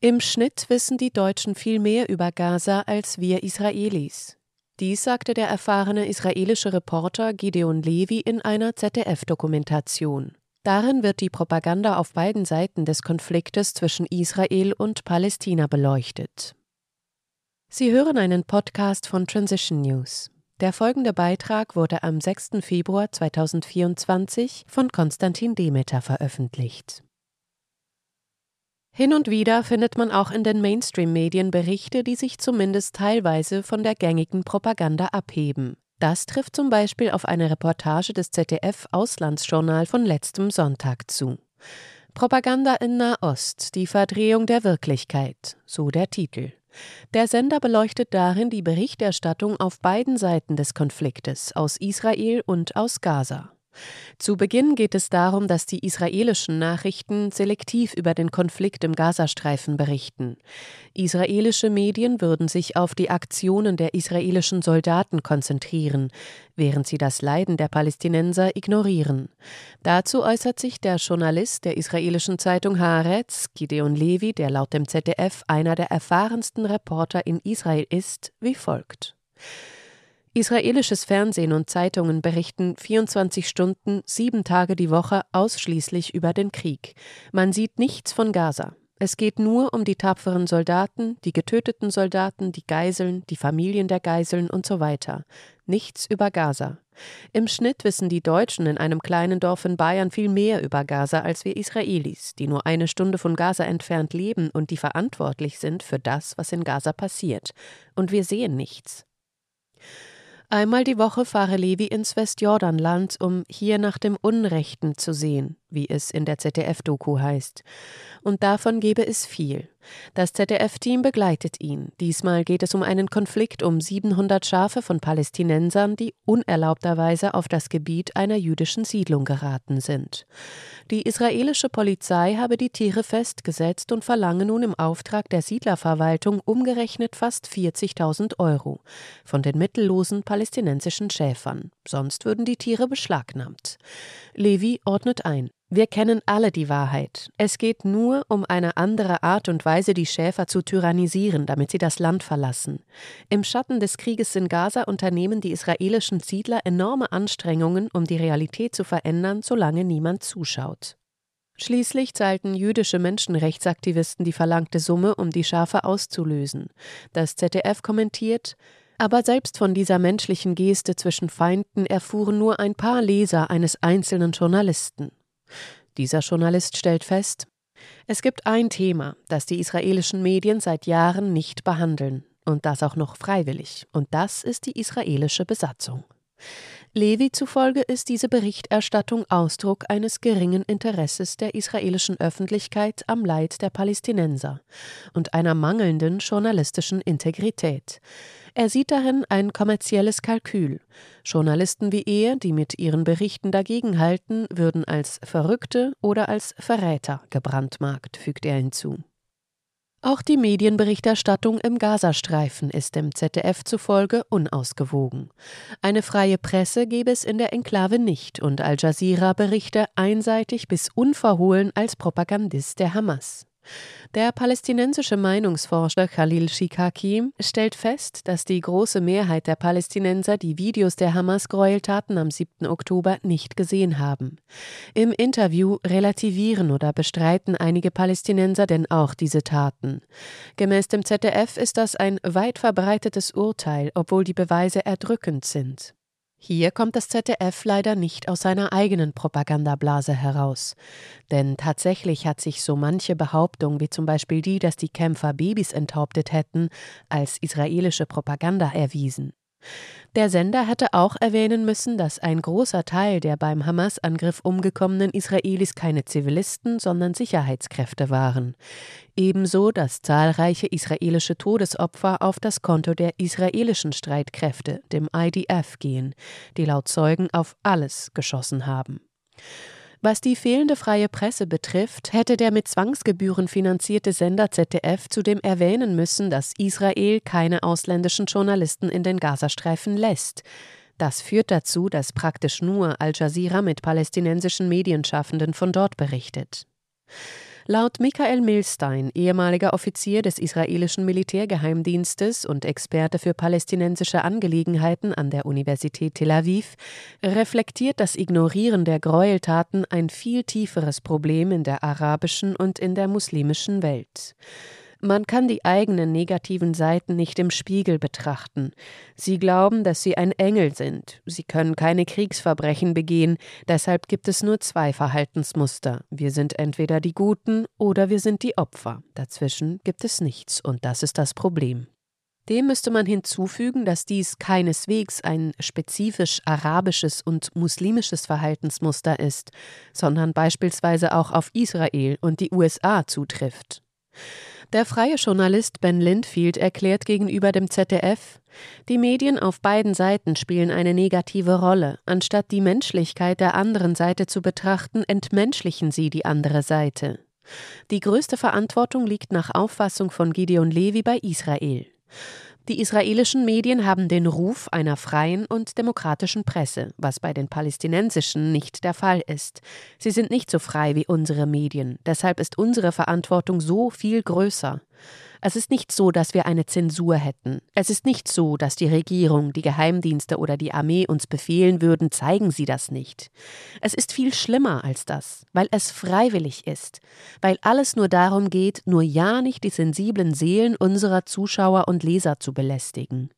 Im Schnitt wissen die Deutschen viel mehr über Gaza als wir Israelis. Dies sagte der erfahrene israelische Reporter Gideon Levi in einer ZDF-Dokumentation. Darin wird die Propaganda auf beiden Seiten des Konfliktes zwischen Israel und Palästina beleuchtet. Sie hören einen Podcast von Transition News. Der folgende Beitrag wurde am 6. Februar 2024 von Konstantin Demeter veröffentlicht. Hin und wieder findet man auch in den Mainstream-Medien Berichte, die sich zumindest teilweise von der gängigen Propaganda abheben. Das trifft zum Beispiel auf eine Reportage des ZDF Auslandsjournal von letztem Sonntag zu. Propaganda in Nahost, die Verdrehung der Wirklichkeit, so der Titel. Der Sender beleuchtet darin die Berichterstattung auf beiden Seiten des Konfliktes, aus Israel und aus Gaza. Zu Beginn geht es darum, dass die israelischen Nachrichten selektiv über den Konflikt im Gazastreifen berichten. Israelische Medien würden sich auf die Aktionen der israelischen Soldaten konzentrieren, während sie das Leiden der Palästinenser ignorieren. Dazu äußert sich der Journalist der israelischen Zeitung Haaretz, Gideon Levi, der laut dem ZDF einer der erfahrensten Reporter in Israel ist, wie folgt. Israelisches Fernsehen und Zeitungen berichten 24 Stunden, sieben Tage die Woche ausschließlich über den Krieg. Man sieht nichts von Gaza. Es geht nur um die tapferen Soldaten, die getöteten Soldaten, die Geiseln, die Familien der Geiseln und so weiter. Nichts über Gaza. Im Schnitt wissen die Deutschen in einem kleinen Dorf in Bayern viel mehr über Gaza als wir Israelis, die nur eine Stunde von Gaza entfernt leben und die verantwortlich sind für das, was in Gaza passiert. Und wir sehen nichts. Einmal die Woche fahre Levi ins Westjordanland, um hier nach dem Unrechten zu sehen, wie es in der ZDF-Doku heißt. Und davon gebe es viel. Das ZDF-Team begleitet ihn. Diesmal geht es um einen Konflikt um 700 Schafe von Palästinensern, die unerlaubterweise auf das Gebiet einer jüdischen Siedlung geraten sind. Die israelische Polizei habe die Tiere festgesetzt und verlange nun im Auftrag der Siedlerverwaltung umgerechnet fast 40.000 Euro von den mittellosen palästinensischen Schäfern. Sonst würden die Tiere beschlagnahmt. Levi ordnet ein. Wir kennen alle die Wahrheit. Es geht nur um eine andere Art und Weise, die Schäfer zu tyrannisieren, damit sie das Land verlassen. Im Schatten des Krieges in Gaza unternehmen die israelischen Siedler enorme Anstrengungen, um die Realität zu verändern, solange niemand zuschaut. Schließlich zahlten jüdische Menschenrechtsaktivisten die verlangte Summe, um die Schafe auszulösen. Das ZDF kommentiert, aber selbst von dieser menschlichen Geste zwischen Feinden erfuhren nur ein paar Leser eines einzelnen Journalisten. Dieser Journalist stellt fest, es gibt ein Thema, das die israelischen Medien seit Jahren nicht behandeln, und das auch noch freiwillig, und das ist die israelische Besatzung. Levi zufolge ist diese Berichterstattung Ausdruck eines geringen Interesses der israelischen Öffentlichkeit am Leid der Palästinenser und einer mangelnden journalistischen Integrität. Er sieht darin ein kommerzielles Kalkül. Journalisten wie er, die mit ihren Berichten dagegenhalten, würden als Verrückte oder als Verräter gebrandmarkt, fügt er hinzu. Auch die Medienberichterstattung im Gazastreifen ist dem ZDF zufolge unausgewogen. Eine freie Presse gebe es in der Enklave nicht und Al Jazeera berichte einseitig bis unverhohlen als Propagandist der Hamas. Der palästinensische Meinungsforscher Khalil Shikaki stellt fest, dass die große Mehrheit der Palästinenser die Videos der Hamas-Gräueltaten am 7. Oktober nicht gesehen haben. Im Interview relativieren oder bestreiten einige Palästinenser denn auch diese Taten. Gemäß dem ZDF ist das ein weit verbreitetes Urteil, obwohl die Beweise erdrückend sind. Hier kommt das ZDF leider nicht aus seiner eigenen Propagandablase heraus. Denn tatsächlich hat sich so manche Behauptung, wie zum Beispiel die, dass die Kämpfer Babys enthauptet hätten, als israelische Propaganda erwiesen. Der Sender hätte auch erwähnen müssen, dass ein großer Teil der beim Hamas-Angriff umgekommenen Israelis keine Zivilisten, sondern Sicherheitskräfte waren. Ebenso, dass zahlreiche israelische Todesopfer auf das Konto der israelischen Streitkräfte, dem IDF, gehen, die laut Zeugen auf alles geschossen haben. Was die fehlende freie Presse betrifft, hätte der mit Zwangsgebühren finanzierte Sender ZDF zudem erwähnen müssen, dass Israel keine ausländischen Journalisten in den Gazastreifen lässt. Das führt dazu, dass praktisch nur Al Jazeera mit palästinensischen Medienschaffenden von dort berichtet. Laut Michael Milstein, ehemaliger Offizier des israelischen Militärgeheimdienstes und Experte für palästinensische Angelegenheiten an der Universität Tel Aviv, reflektiert das Ignorieren der Gräueltaten ein viel tieferes Problem in der arabischen und in der muslimischen Welt. Man kann die eigenen negativen Seiten nicht im Spiegel betrachten. Sie glauben, dass sie ein Engel sind. Sie können keine Kriegsverbrechen begehen. Deshalb gibt es nur zwei Verhaltensmuster. Wir sind entweder die Guten oder wir sind die Opfer. Dazwischen gibt es nichts. Und das ist das Problem. Dem müsste man hinzufügen, dass dies keineswegs ein spezifisch arabisches und muslimisches Verhaltensmuster ist, sondern beispielsweise auch auf Israel und die USA zutrifft. Der freie Journalist Ben Lindfield erklärt gegenüber dem ZDF, die Medien auf beiden Seiten spielen eine negative Rolle. Anstatt die Menschlichkeit der anderen Seite zu betrachten, entmenschlichen sie die andere Seite. Die größte Verantwortung liegt nach Auffassung von Gideon Levi bei Israel. Die israelischen Medien haben den Ruf einer freien und demokratischen Presse, was bei den palästinensischen nicht der Fall ist. Sie sind nicht so frei wie unsere Medien, deshalb ist unsere Verantwortung so viel größer. Es ist nicht so, dass wir eine Zensur hätten. Es ist nicht so, dass die Regierung, die Geheimdienste oder die Armee uns befehlen würden, zeigen sie das nicht. Es ist viel schlimmer als das, weil es freiwillig ist, weil alles nur darum geht, nur ja nicht die sensiblen Seelen unserer Zuschauer und Leser zu belästigen.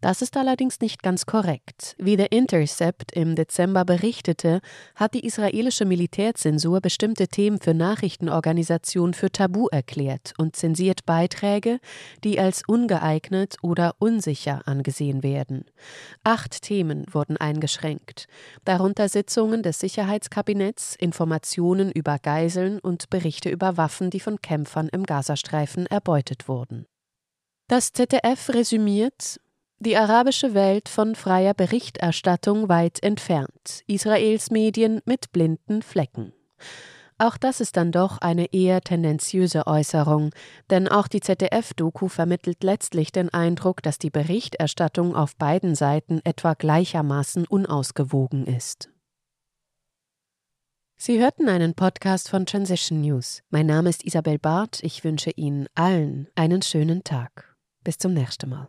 Das ist allerdings nicht ganz korrekt. Wie der Intercept im Dezember berichtete, hat die israelische Militärzensur bestimmte Themen für Nachrichtenorganisationen für tabu erklärt und zensiert Beiträge, die als ungeeignet oder unsicher angesehen werden. Acht Themen wurden eingeschränkt, darunter Sitzungen des Sicherheitskabinetts, Informationen über Geiseln und Berichte über Waffen, die von Kämpfern im Gazastreifen erbeutet wurden. Das ZDF resümiert, die arabische Welt von freier Berichterstattung weit entfernt, Israels Medien mit blinden Flecken. Auch das ist dann doch eine eher tendenziöse Äußerung, denn auch die ZDF-Doku vermittelt letztlich den Eindruck, dass die Berichterstattung auf beiden Seiten etwa gleichermaßen unausgewogen ist. Sie hörten einen Podcast von Transition News. Mein Name ist Isabel Barth. Ich wünsche Ihnen allen einen schönen Tag. Bis zum nächsten Mal.